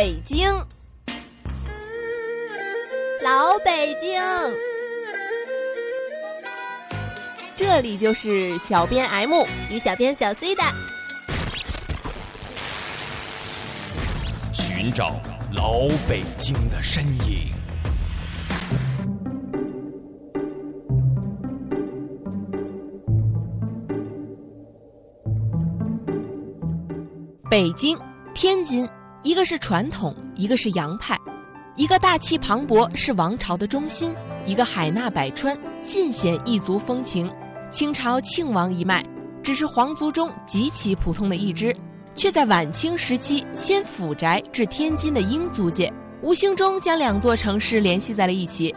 北京，老北京，这里就是小编 M 与小编小 C 的。寻找老北京的身影。北京、天津，一个是传统，一个是洋派；一个大气磅礴，是王朝的中心；一个海纳百川，尽显异族风情。清朝庆王一脉，只是皇族中极其普通的一支，却在晚清时期先府宅至天津的英租界，无形中将两座城市联系在了一起。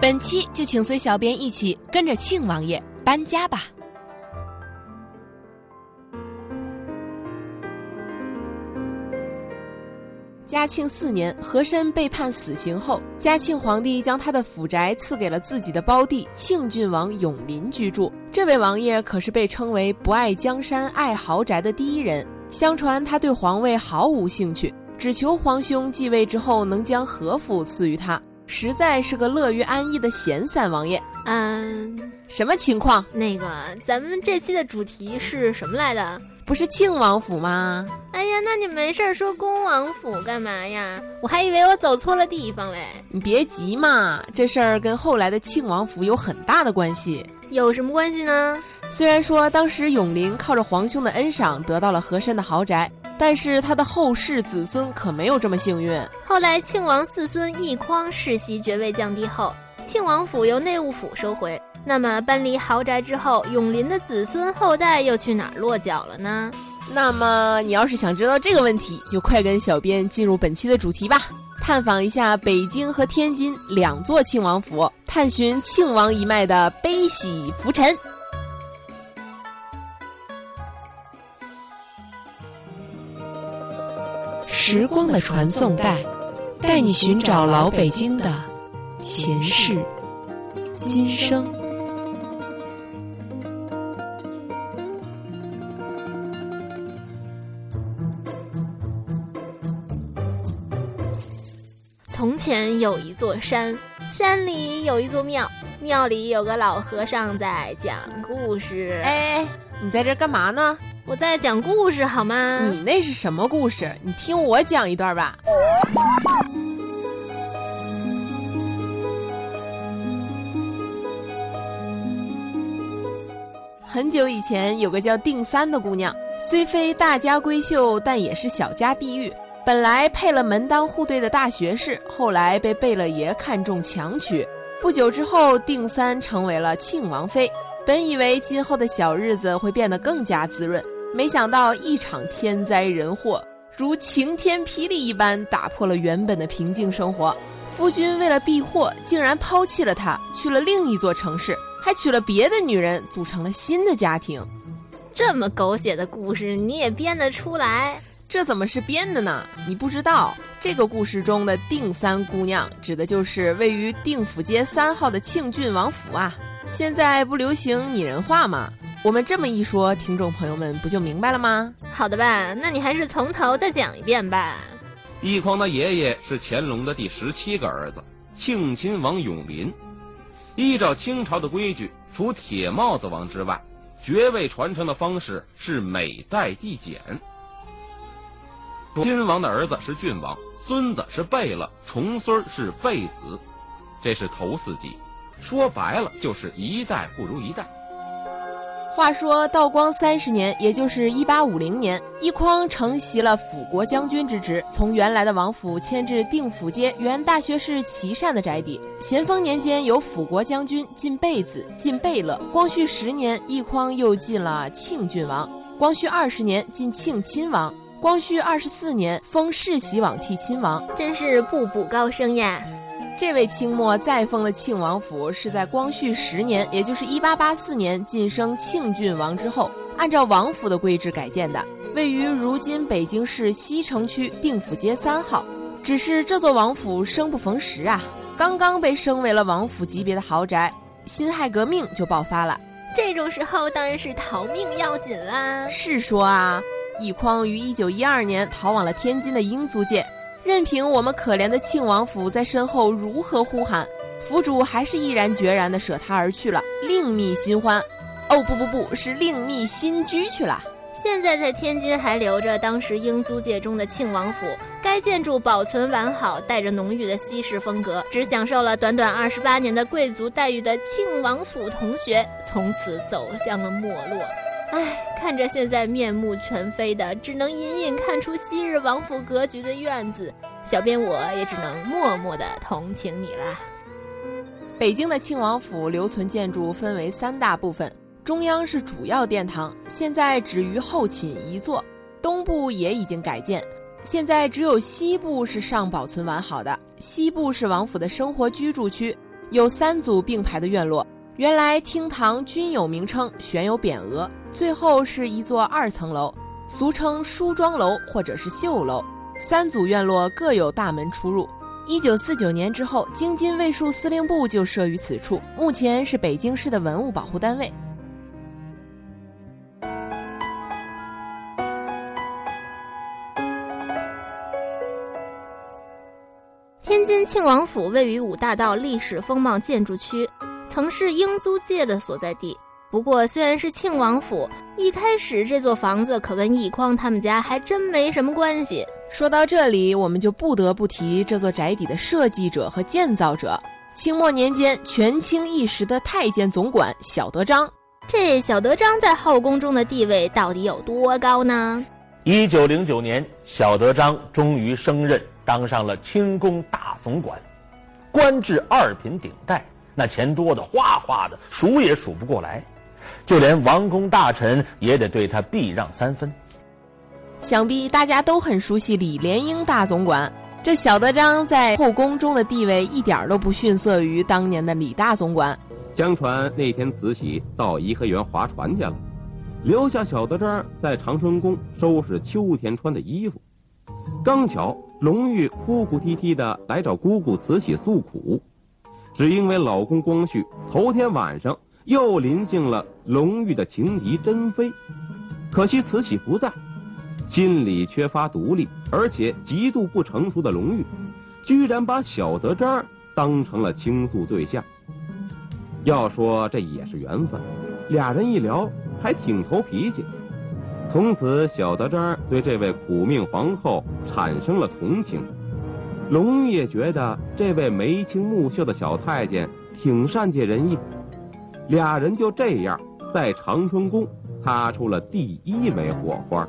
本期就请随小编一起跟着庆王爷搬家吧。嘉庆四年，和珅被判死刑后，嘉庆皇帝将他的府宅赐给了自己的胞弟庆郡王永璘居住。这位王爷可是被称为不爱江山爱豪宅的第一人。相传他对皇位毫无兴趣，只求皇兄继位之后能将和府赐予他，实在是个乐于安逸的闲散王爷。嗯，什么情况？那个，咱们这期的主题是什么来的？不是庆王府吗？哎呀，那你没事说恭王府干嘛呀？我还以为我走错了地方嘞。你别急嘛，这事儿跟后来的庆王府有很大的关系。有什么关系呢？虽然说当时永璘靠着皇兄的恩赏得到了和珅的豪宅，但是他的后世子孙可没有这么幸运。后来庆王四孙奕匡世袭爵位降低后，庆王府由内务府收回。那么搬离豪宅之后，永林的子孙后代又去哪儿落脚了呢？那么你要是想知道这个问题，就快跟小编进入本期的主题吧，探访一下北京和天津两座庆王府，探寻庆王一脉的悲喜浮沉。时光的传送带，带你寻找老北京的前世今生。前有一座山，山里有一座庙，庙里有个老和尚在讲故事。哎，你在这干嘛呢？我在讲故事，好吗？你那是什么故事？你听我讲一段吧。很久以前，有个叫定三的姑娘，虽非大家闺秀，但也是小家碧玉。本来配了门当户对的大学士，后来被贝勒爷看中强娶。不久之后，定三成为了庆王妃。本以为今后的小日子会变得更加滋润，没想到一场天灾人祸如晴天霹雳一般打破了原本的平静生活。夫君为了避祸，竟然抛弃了她，去了另一座城市，还娶了别的女人，组成了新的家庭。这么狗血的故事，你也编得出来？这怎么是编的呢？你不知道，这个故事中的定三姑娘，指的就是位于定府街三号的庆郡王府啊。现在不流行拟人化吗？我们这么一说，听众朋友们不就明白了吗？好的吧，那你还是从头再讲一遍吧。奕匡的爷爷是乾隆的第十七个儿子，庆亲王永璘。依照清朝的规矩，除铁帽子王之外，爵位传承的方式是每代递减。亲王的儿子是郡王，孙子是贝勒，重孙是贝子，这是头四级。说白了，就是一代不如一代。话说道光三十年，也就是一八五零年，奕匡承袭了辅国将军之职，从原来的王府迁至定府街原大学士琦善的宅邸。咸丰年间，由辅国将军进贝子，进贝勒。光绪十年，奕匡又进了庆郡王。光绪二十年，进庆亲王。光绪二十四年，封世袭罔替亲王，真是步步高升呀！这位清末再封的庆王府，是在光绪十年，也就是一八八四年晋升庆郡王之后，按照王府的规制改建的，位于如今北京市西城区定府街三号。只是这座王府生不逢时啊，刚刚被升为了王府级别的豪宅，辛亥革命就爆发了。这种时候当然是逃命要紧啦。是说啊。奕匡于一九一二年逃往了天津的英租界，任凭我们可怜的庆王府在身后如何呼喊，府主还是毅然决然地舍他而去了，另觅新欢。哦，不不不是另觅新居去了。现在在天津还留着当时英租界中的庆王府，该建筑保存完好，带着浓郁的西式风格。只享受了短短二十八年的贵族待遇的庆王府同学，从此走向了没落。唉，看着现在面目全非的，只能隐隐看出昔日王府格局的院子，小编我也只能默默的同情你了。北京的庆王府留存建筑分为三大部分。中央是主要殿堂，现在只余后寝一座，东部也已经改建，现在只有西部是尚保存完好的。西部是王府的生活居住区，有三组并排的院落，原来厅堂均有名称，悬有匾额。最后是一座二层楼，俗称梳妆楼或者是绣楼。三组院落各有大门出入。一九四九年之后，京津卫戍司令部就设于此处，目前是北京市的文物保护单位。天津庆王府位于五大道历史风貌建筑区，曾是英租界的所在地。不过，虽然是庆王府，一开始这座房子可跟奕匡他们家还真没什么关系。说到这里，我们就不得不提这座宅邸的设计者和建造者——清末年间权倾一时的太监总管小德张。这小德张在后宫中的地位到底有多高呢？一九零九年，小德张终于升任。当上了清宫大总管，官至二品顶戴，那钱多的哗哗的，数也数不过来，就连王公大臣也得对他避让三分。想必大家都很熟悉李莲英大总管，这小德张在后宫中的地位一点都不逊色于当年的李大总管。相传那天慈禧到颐和园划船去了，留下小德张在长春宫收拾秋天穿的衣服。刚巧龙玉哭哭啼啼的来找姑姑慈禧诉苦，只因为老公光绪头天晚上又临幸了龙玉的情敌珍妃，可惜慈禧不在，心里缺乏独立而且极度不成熟的龙玉，居然把小德张当成了倾诉对象。要说这也是缘分，俩人一聊还挺投脾气。从此，小德张对这位苦命皇后产生了同情。龙玉也觉得这位眉清目秀的小太监挺善解人意，俩人就这样在长春宫擦出了第一枚火花。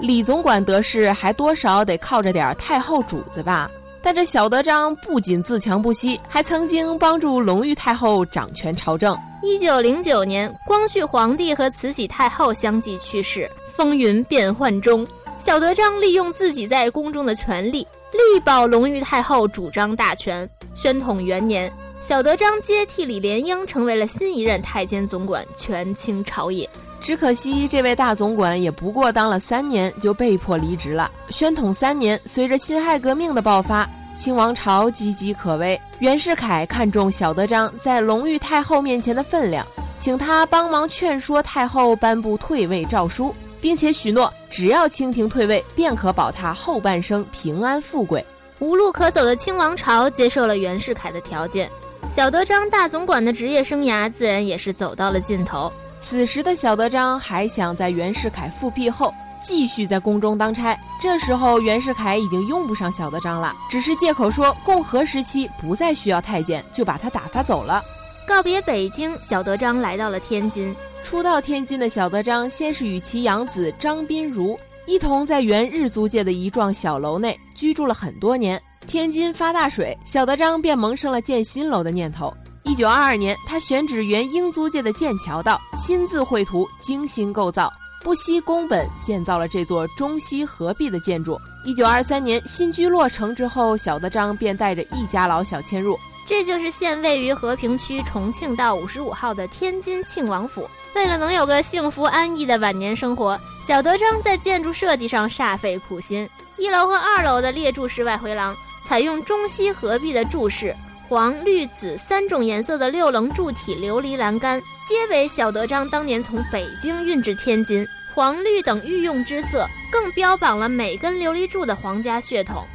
李总管得势还多少得靠着点太后主子吧？但这小德张不仅自强不息，还曾经帮助隆裕太后掌权朝政。一九零九年，光绪皇帝和慈禧太后相继去世，风云变幻中，小德张利用自己在宫中的权力，力保隆裕太后主张大权。宣统元年，小德张接替李莲英，成为了新一任太监总管，权倾朝野。只可惜，这位大总管也不过当了三年，就被迫离职了。宣统三年，随着辛亥革命的爆发。清王朝岌岌可危，袁世凯看中小德张在隆裕太后面前的分量，请他帮忙劝说太后颁布退位诏书，并且许诺只要清廷退位，便可保他后半生平安富贵。无路可走的清王朝接受了袁世凯的条件，小德张大总管的职业生涯自然也是走到了尽头。此时的小德张还想在袁世凯复辟后。继续在宫中当差，这时候袁世凯已经用不上小德张了，只是借口说共和时期不再需要太监，就把他打发走了。告别北京，小德张来到了天津。初到天津的小德张，先是与其养子张宾如一同在原日租界的一幢小楼内居住了很多年。天津发大水，小德张便萌生了建新楼的念头。一九二二年，他选址原英租界的剑桥道，亲自绘图，精心构造。不惜工本建造了这座中西合璧的建筑。一九二三年新居落成之后，小德张便带着一家老小迁入。这就是现位于和平区重庆道五十五号的天津庆王府。为了能有个幸福安逸的晚年生活，小德张在建筑设计上煞费苦心。一楼和二楼的列柱式外回廊采用中西合璧的柱式，黄、绿、紫三种颜色的六棱柱体琉璃栏杆。皆为小德张当年从北京运至天津，黄绿等御用之色，更标榜了每根琉璃柱的皇家血统。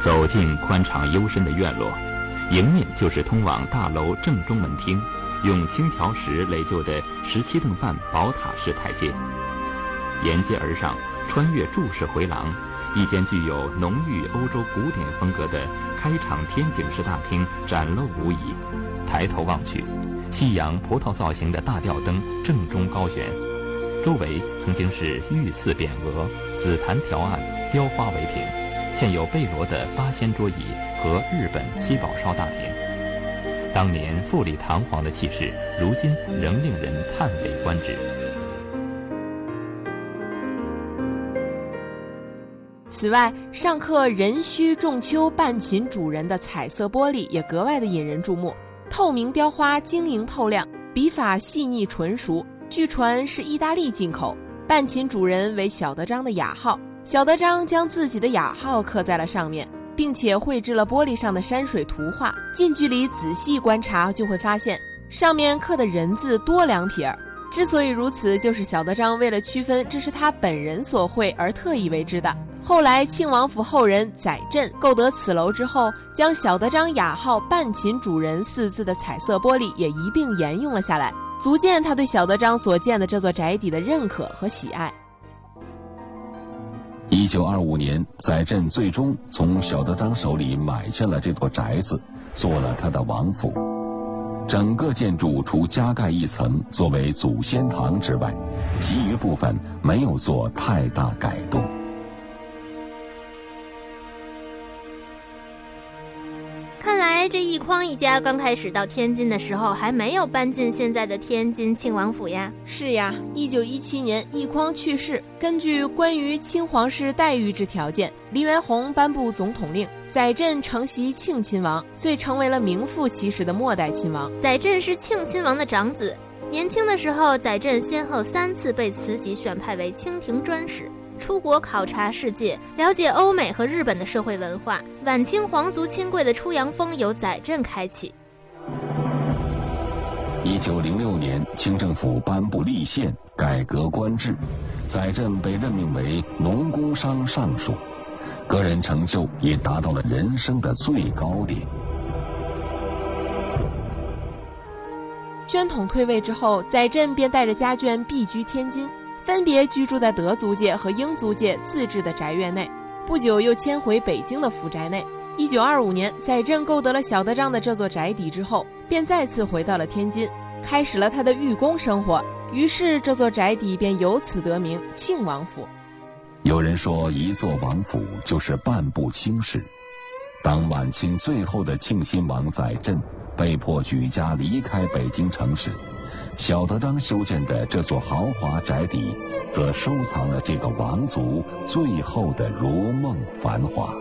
走进宽敞幽深的院落，迎面就是通往大楼正中门厅，用青条石垒就的十七凳半宝塔式台阶。沿街而上，穿越柱式回廊，一间具有浓郁欧洲古典风格的开场天井式大厅展露无遗。抬头望去，西洋葡萄造型的大吊灯正中高悬，周围曾经是玉刺匾额、紫檀条案、雕花为屏。现有贝罗的八仙桌椅和日本七宝烧大厅，当年富丽堂皇的气势，如今仍令人叹为观止。此外，上刻“壬戌仲秋半寝主人”的彩色玻璃也格外的引人注目，透明雕花晶莹透亮，笔法细腻纯熟，据传是意大利进口。半寝主人为小德章的雅号。小德章将自己的雅号刻在了上面，并且绘制了玻璃上的山水图画。近距离仔细观察，就会发现上面刻的人字多两撇儿。之所以如此，就是小德章为了区分这是他本人所绘而特意为之的。后来庆王府后人载振购得此楼之后，将小德章雅号“半寝主人”四字的彩色玻璃也一并沿用了下来，足见他对小德章所建的这座宅邸的认可和喜爱。一九二五年，载振最终从小德章手里买下了这座宅子，做了他的王府。整个建筑除加盖一层作为祖先堂之外，其余部分没有做太大改动。匡一家刚开始到天津的时候，还没有搬进现在的天津庆王府呀。是呀，一九一七年奕匡去世，根据关于清皇室待遇之条件，黎元洪颁布总统令，载振承袭庆亲王，遂成为了名副其实的末代亲王。载振是庆亲王的长子，年轻的时候，载振先后三次被慈禧选派为清廷专使。出国考察世界，了解欧美和日本的社会文化。晚清皇族亲贵的出洋风由载振开启。一九零六年，清政府颁布立宪，改革官制，载振被任命为农工商尚书，个人成就也达到了人生的最高点。宣统退位之后，载振便带着家眷避居天津。分别居住在德租界和英租界自治的宅院内，不久又迁回北京的府宅内。一九二五年，载振购得了小德章的这座宅邸之后，便再次回到了天津，开始了他的寓公生活。于是，这座宅邸便由此得名庆王府。有人说，一座王府就是半部清史。当晚清最后的庆亲王载振被迫举家离开北京城时，小德章修建的这座豪华宅邸，则收藏了这个王族最后的如梦繁华。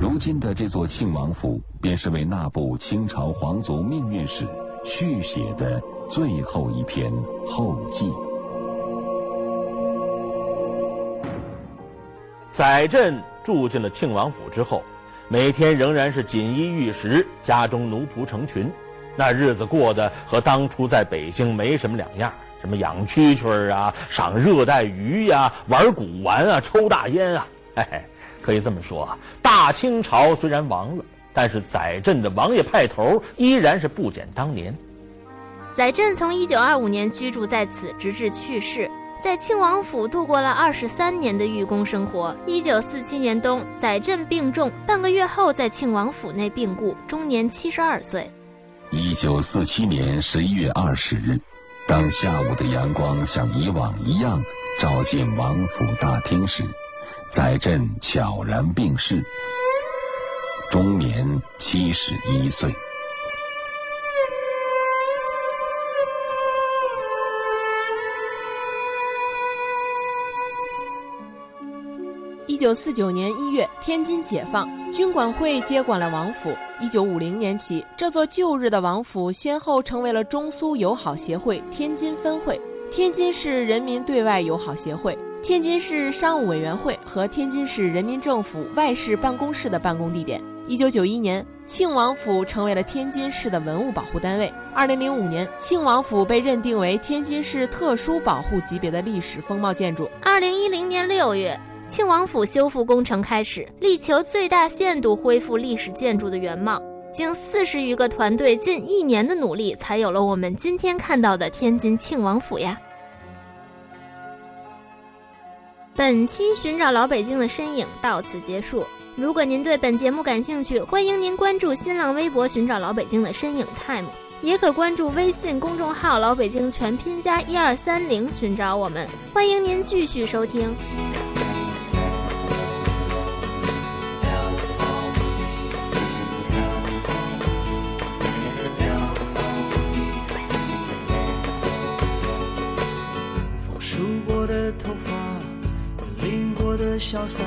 如今的这座庆王府，便是为那部清朝皇族命运史续写的最后一篇后记。载振住进了庆王府之后，每天仍然是锦衣玉食，家中奴仆成群。那日子过得和当初在北京没什么两样，什么养蛐蛐啊、赏热带鱼呀、玩古玩啊、抽大烟啊，嘿嘿，可以这么说啊，大清朝虽然亡了，但是载振的王爷派头依然是不减当年。载振从一九二五年居住在此，直至去世，在庆王府度过了二十三年的寓公生活。一九四七年冬，载振病重，半个月后在庆王府内病故，终年七十二岁。一九四七年十一月二十日，当下午的阳光像以往一样照进王府大厅时，载振悄然病逝，终年七十一岁。一九四九年一月，天津解放，军管会接管了王府。一九五零年起，这座旧日的王府先后成为了中苏友好协会天津分会、天津市人民对外友好协会、天津市商务委员会和天津市人民政府外事办公室的办公地点，一九九一年，庆王府成为了天津市的文物保护单位。二零零五年，庆王府被认定为天津市特殊保护级别的历史风貌建筑。二零一零年六月，庆王府修复工程开始，力求最大限度恢复历史建筑的原貌。经四十余个团队近一年的努力，才有了我们今天看到的天津庆王府呀。本期寻找老北京的身影到此结束。如果您对本节目感兴趣，欢迎您关注新浪微博“寻找老北京的身影 time”，也可关注微信公众号“老北京全拼加一二三零”寻找我们。欢迎您继续收听。潇洒。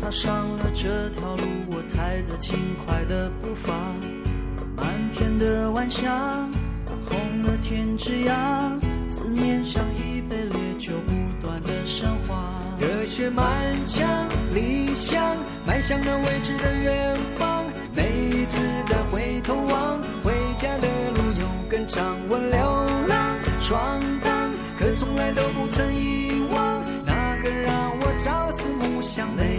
踏上了这条路，我踩着轻快的步伐。满天的晚霞，红了天之涯。思念像一杯烈酒，不断的升华。热血满腔，理想迈向了未知的远方。每一次再回头望，回家的路有更长。我流浪闯荡，可从来都不曾遗忘思暮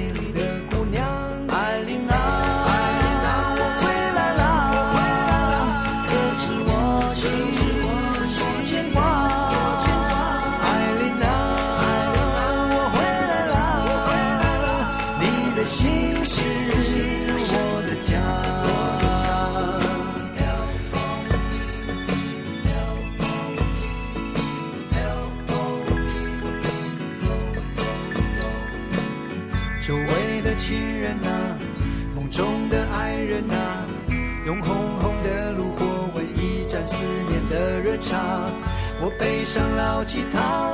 我背上老吉他，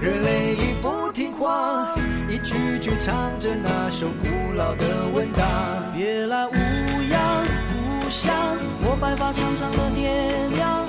热泪已不听话，一句句唱着那首古老的问答。别来无恙，无恙，我白发苍苍的爹娘，